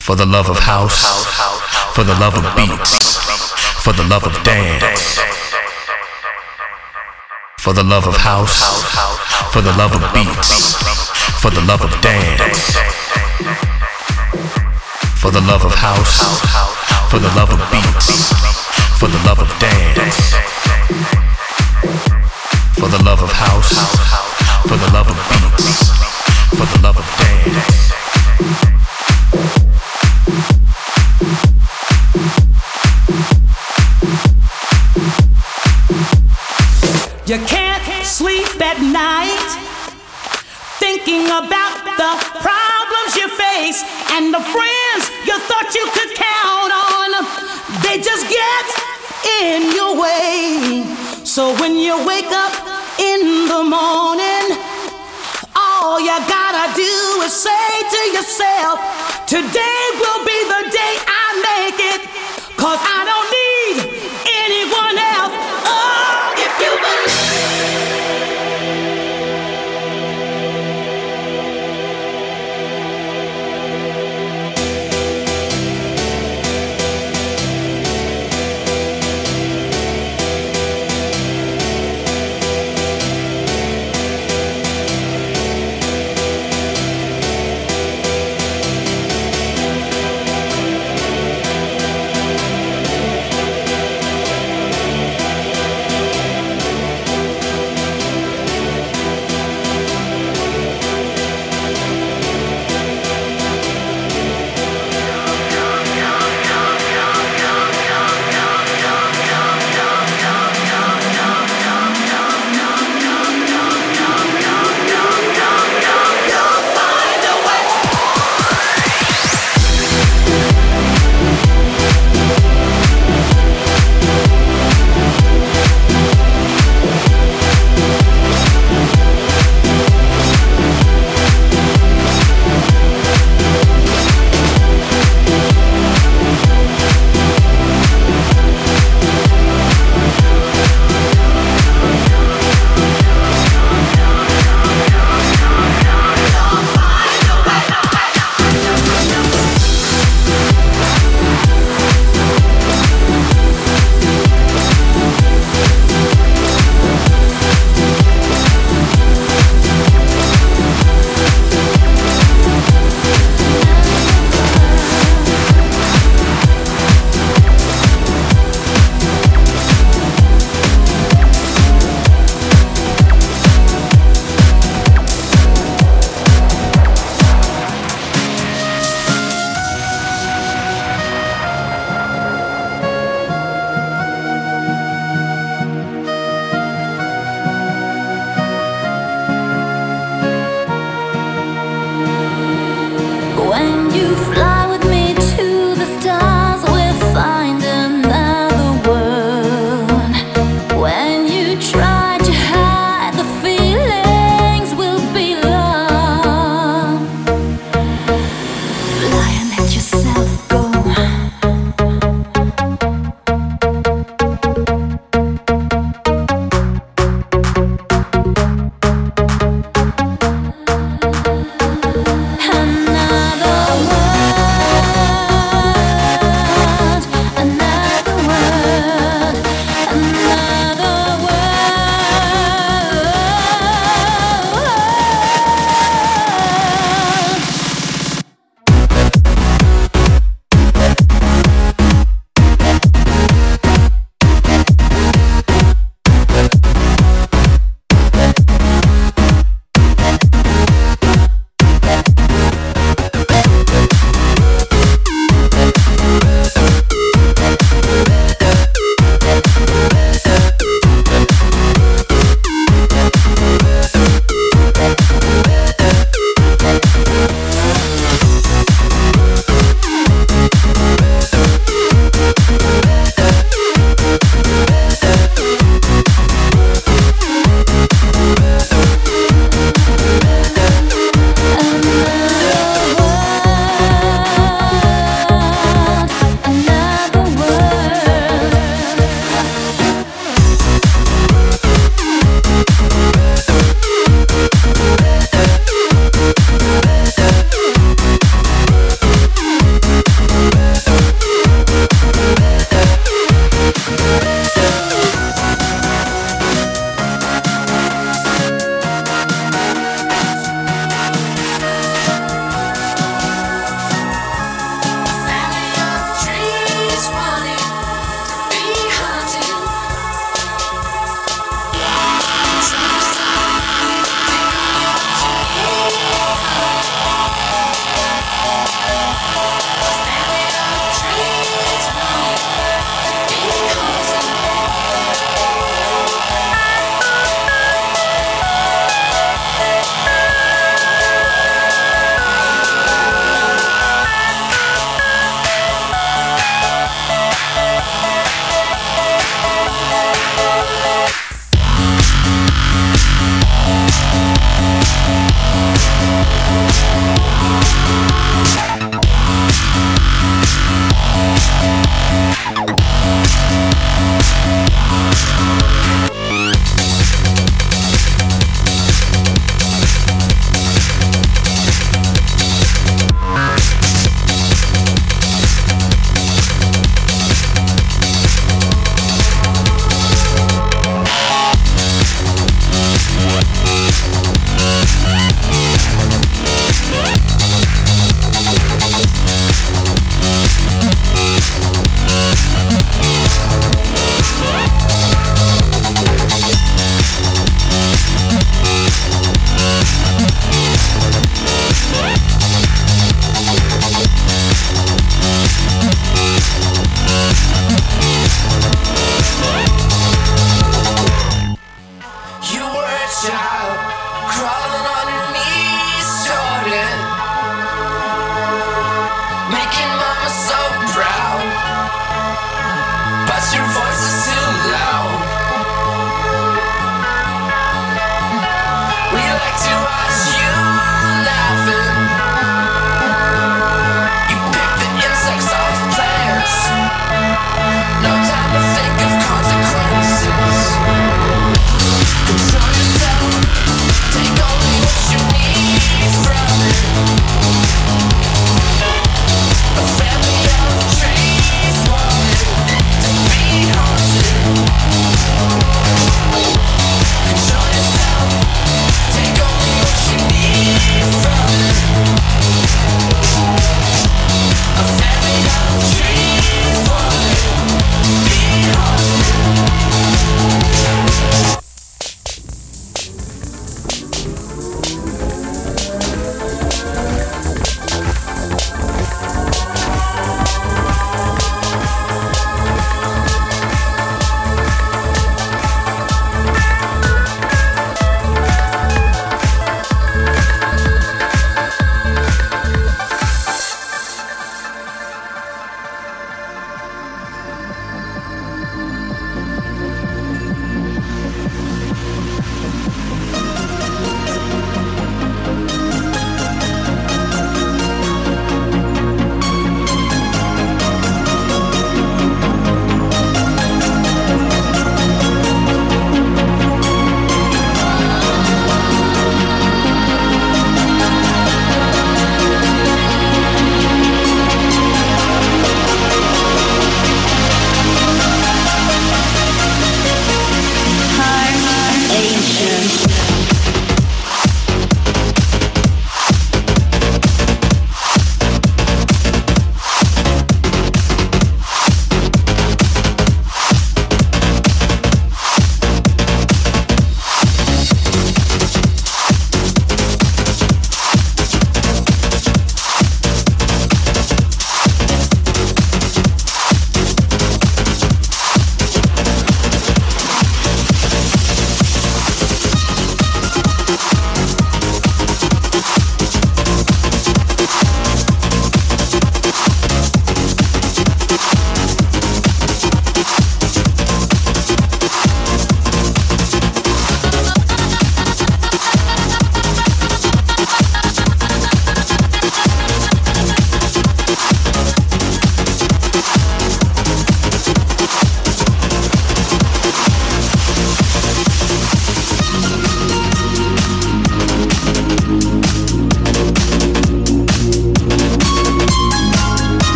For the love of house, for the love of beats, for the love of dance. For the love of house, for the love of beats, for the love of dance. For the love of house, for the love of beats, for the love of dance. For the love of house, for the love of beats, for the love of dance. About the problems you face and the friends you thought you could count on. They just get in your way. So when you wake up in the morning, all you gotta do is say to yourself, Today will be the day I make it. Cause I don't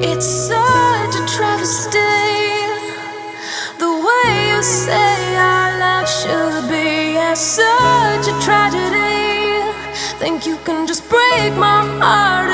It's such a travesty the way you say our love should be. It's such a tragedy. Think you can just break my heart.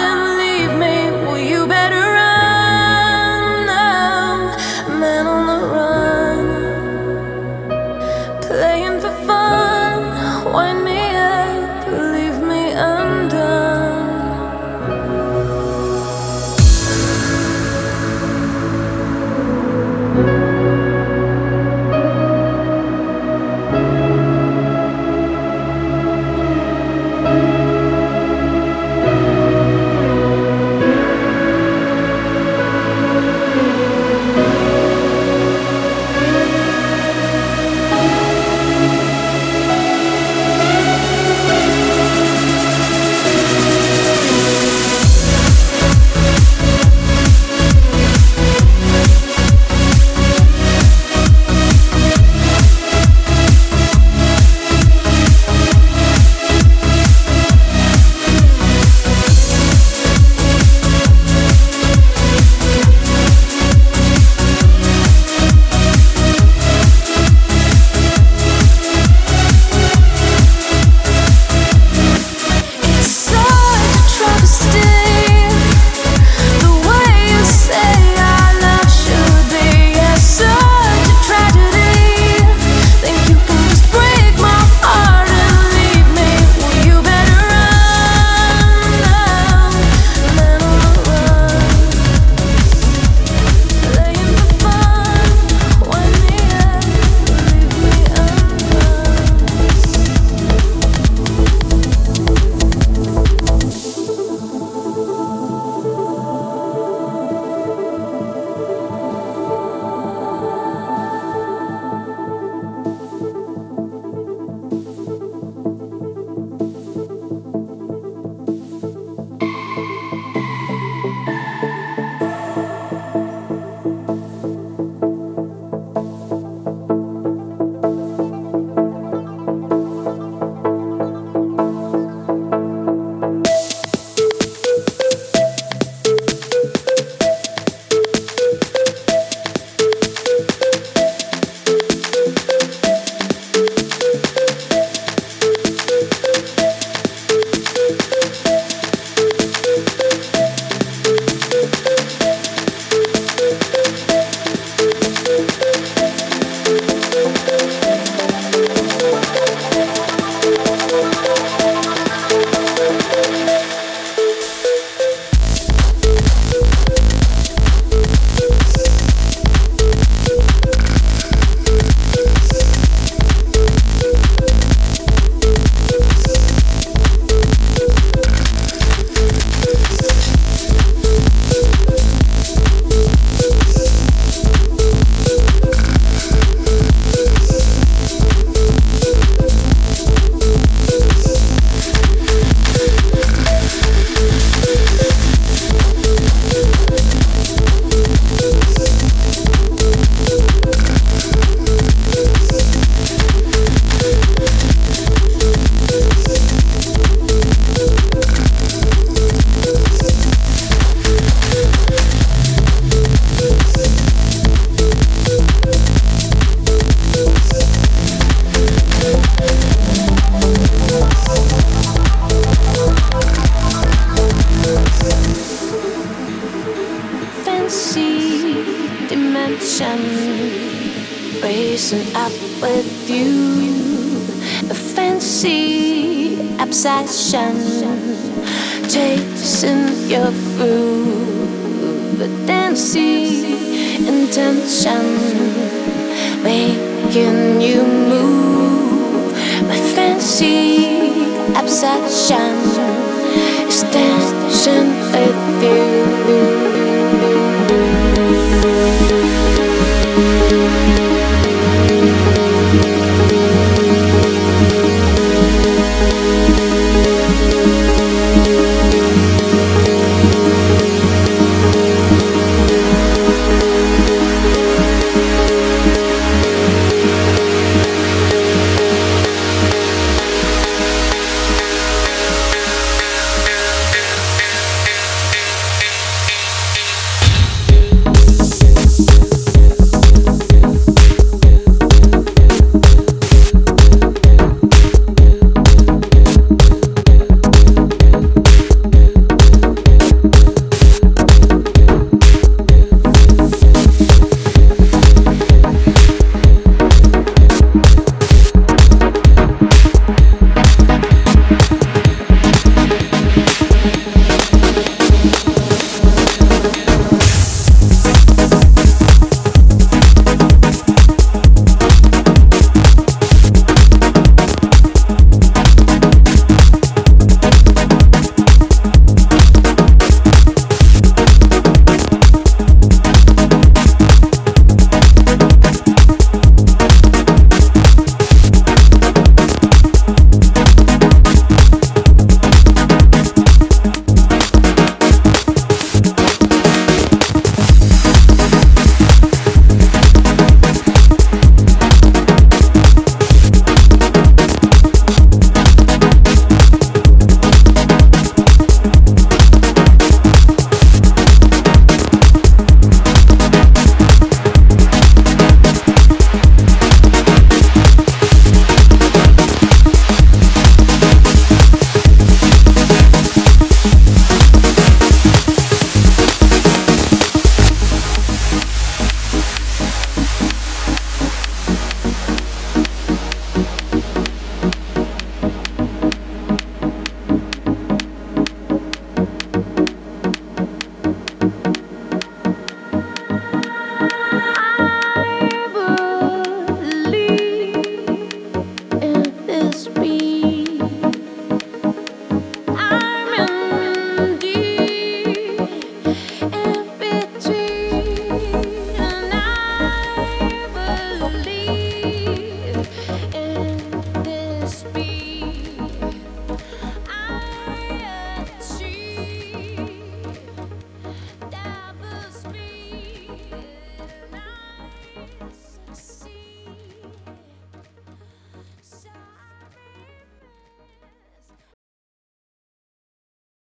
Can you move. My fancy obsession is dancing with you.